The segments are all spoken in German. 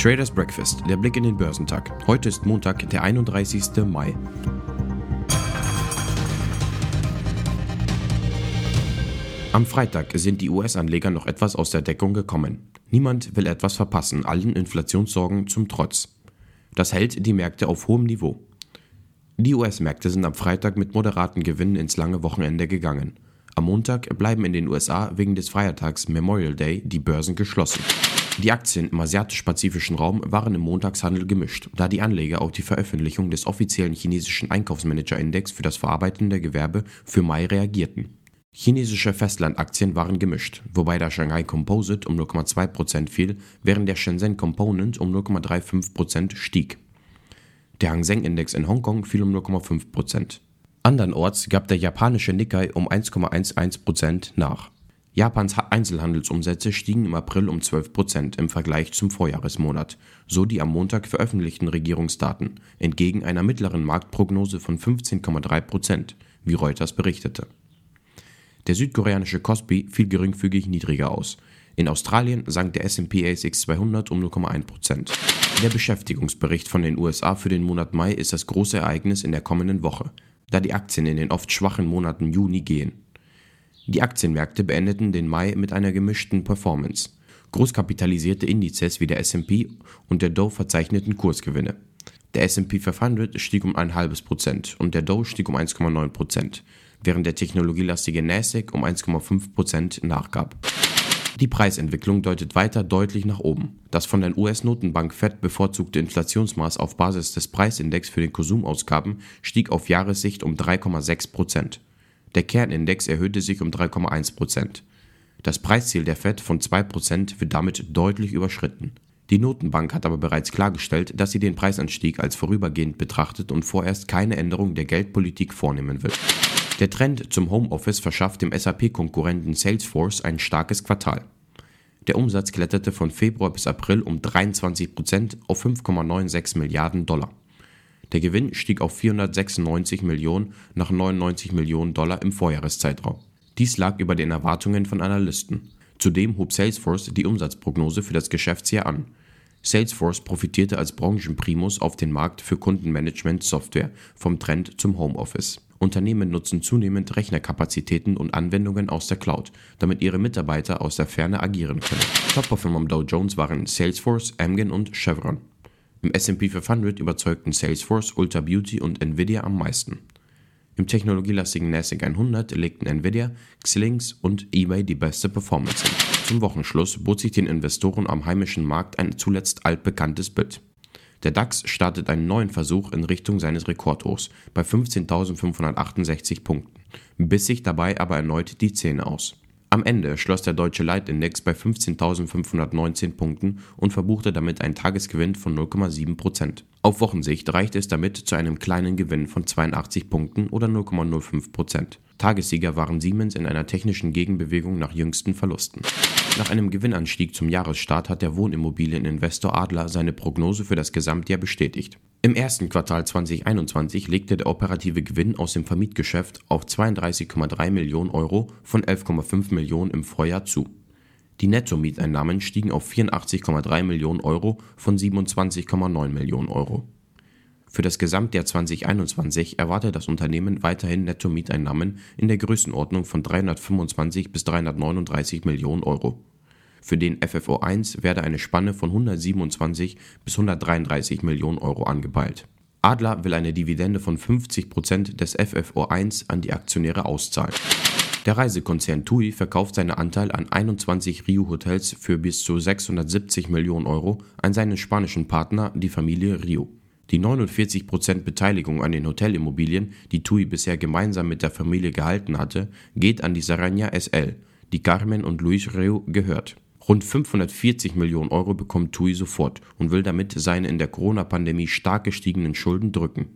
Traders Breakfast, der Blick in den Börsentag. Heute ist Montag, der 31. Mai. Am Freitag sind die US-Anleger noch etwas aus der Deckung gekommen. Niemand will etwas verpassen, allen Inflationssorgen zum Trotz. Das hält die Märkte auf hohem Niveau. Die US-Märkte sind am Freitag mit moderaten Gewinnen ins lange Wochenende gegangen. Am Montag bleiben in den USA wegen des Feiertags Memorial Day die Börsen geschlossen. Die Aktien im asiatisch-pazifischen Raum waren im Montagshandel gemischt, da die Anleger auf die Veröffentlichung des offiziellen chinesischen Einkaufsmanager-Index für das verarbeitende Gewerbe für Mai reagierten. Chinesische Festlandaktien waren gemischt, wobei der Shanghai Composite um 0,2% fiel, während der Shenzhen Component um 0,35% stieg. Der Hang Seng Index in Hongkong fiel um 0,5%. Andernorts gab der japanische Nikkei um 1,11% nach. Japans Einzelhandelsumsätze stiegen im April um 12 Prozent im Vergleich zum Vorjahresmonat, so die am Montag veröffentlichten Regierungsdaten, entgegen einer mittleren Marktprognose von 15,3 Prozent, wie Reuters berichtete. Der südkoreanische Kospi fiel geringfügig niedriger aus. In Australien sank der S&P ASX 200 um 0,1 Prozent. Der Beschäftigungsbericht von den USA für den Monat Mai ist das große Ereignis in der kommenden Woche, da die Aktien in den oft schwachen Monaten Juni gehen. Die Aktienmärkte beendeten den Mai mit einer gemischten Performance. Großkapitalisierte Indizes wie der S&P und der Dow verzeichneten Kursgewinne. Der S&P 500 stieg um ein halbes Prozent und der Dow stieg um 1,9 Prozent, während der technologielastige Nasdaq um 1,5 Prozent nachgab. Die Preisentwicklung deutet weiter deutlich nach oben. Das von der US-Notenbank Fed bevorzugte Inflationsmaß auf Basis des Preisindex für den Konsumausgaben stieg auf Jahressicht um 3,6 Prozent. Der Kernindex erhöhte sich um 3,1 Prozent. Das Preisziel der Fed von 2 Prozent wird damit deutlich überschritten. Die Notenbank hat aber bereits klargestellt, dass sie den Preisanstieg als vorübergehend betrachtet und vorerst keine Änderung der Geldpolitik vornehmen wird. Der Trend zum Homeoffice verschafft dem SAP-Konkurrenten Salesforce ein starkes Quartal. Der Umsatz kletterte von Februar bis April um 23 Prozent auf 5,96 Milliarden Dollar. Der Gewinn stieg auf 496 Millionen nach 99 Millionen Dollar im Vorjahreszeitraum. Dies lag über den Erwartungen von Analysten. Zudem hob Salesforce die Umsatzprognose für das Geschäftsjahr an. Salesforce profitierte als Branchenprimus auf den Markt für Kundenmanagement-Software vom Trend zum Homeoffice. Unternehmen nutzen zunehmend Rechnerkapazitäten und Anwendungen aus der Cloud, damit ihre Mitarbeiter aus der Ferne agieren können. Top-Performer am Dow Jones waren Salesforce, Amgen und Chevron. Im S&P 500 überzeugten Salesforce, Ulta Beauty und Nvidia am meisten. Im technologielastigen NASDAQ 100 legten Nvidia, Xilinx und eBay die beste Performance hin. Zum Wochenschluss bot sich den Investoren am heimischen Markt ein zuletzt altbekanntes Bild. Der DAX startet einen neuen Versuch in Richtung seines Rekordhochs bei 15.568 Punkten, biss sich dabei aber erneut die Zähne aus. Am Ende schloss der deutsche Leitindex bei 15.519 Punkten und verbuchte damit einen Tagesgewinn von 0,7 Prozent. Auf Wochensicht reichte es damit zu einem kleinen Gewinn von 82 Punkten oder 0,05 Prozent. Tagessieger waren Siemens in einer technischen Gegenbewegung nach jüngsten Verlusten. Nach einem Gewinnanstieg zum Jahresstart hat der Wohnimmobilieninvestor Adler seine Prognose für das Gesamtjahr bestätigt. Im ersten Quartal 2021 legte der operative Gewinn aus dem Vermietgeschäft auf 32,3 Millionen Euro von 11,5 Millionen im Vorjahr zu. Die Nettomieteinnahmen stiegen auf 84,3 Millionen Euro von 27,9 Millionen Euro. Für das Gesamtjahr 2021 erwartet das Unternehmen weiterhin Nettomieteinnahmen in der Größenordnung von 325 bis 339 Millionen Euro. Für den FFO 1 werde eine Spanne von 127 bis 133 Millionen Euro angepeilt. Adler will eine Dividende von 50 Prozent des FFO 1 an die Aktionäre auszahlen. Der Reisekonzern TUI verkauft seinen Anteil an 21 Rio-Hotels für bis zu 670 Millionen Euro an seinen spanischen Partner, die Familie Rio. Die 49% Beteiligung an den Hotelimmobilien, die TUI bisher gemeinsam mit der Familie gehalten hatte, geht an die Saranya SL, die Carmen und Luis Rio gehört. Rund 540 Millionen Euro bekommt TUI sofort und will damit seine in der Corona-Pandemie stark gestiegenen Schulden drücken.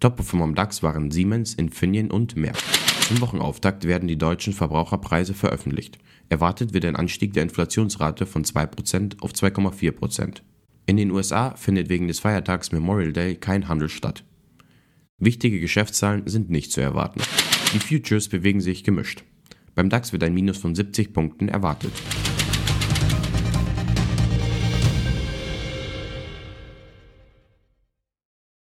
Top-Performer am DAX waren Siemens, Infineon und Merck. Zum Wochenauftakt werden die deutschen Verbraucherpreise veröffentlicht. Erwartet wird ein Anstieg der Inflationsrate von 2% auf 2,4%. In den USA findet wegen des Feiertags Memorial Day kein Handel statt. Wichtige Geschäftszahlen sind nicht zu erwarten. Die Futures bewegen sich gemischt. Beim DAX wird ein Minus von 70 Punkten erwartet.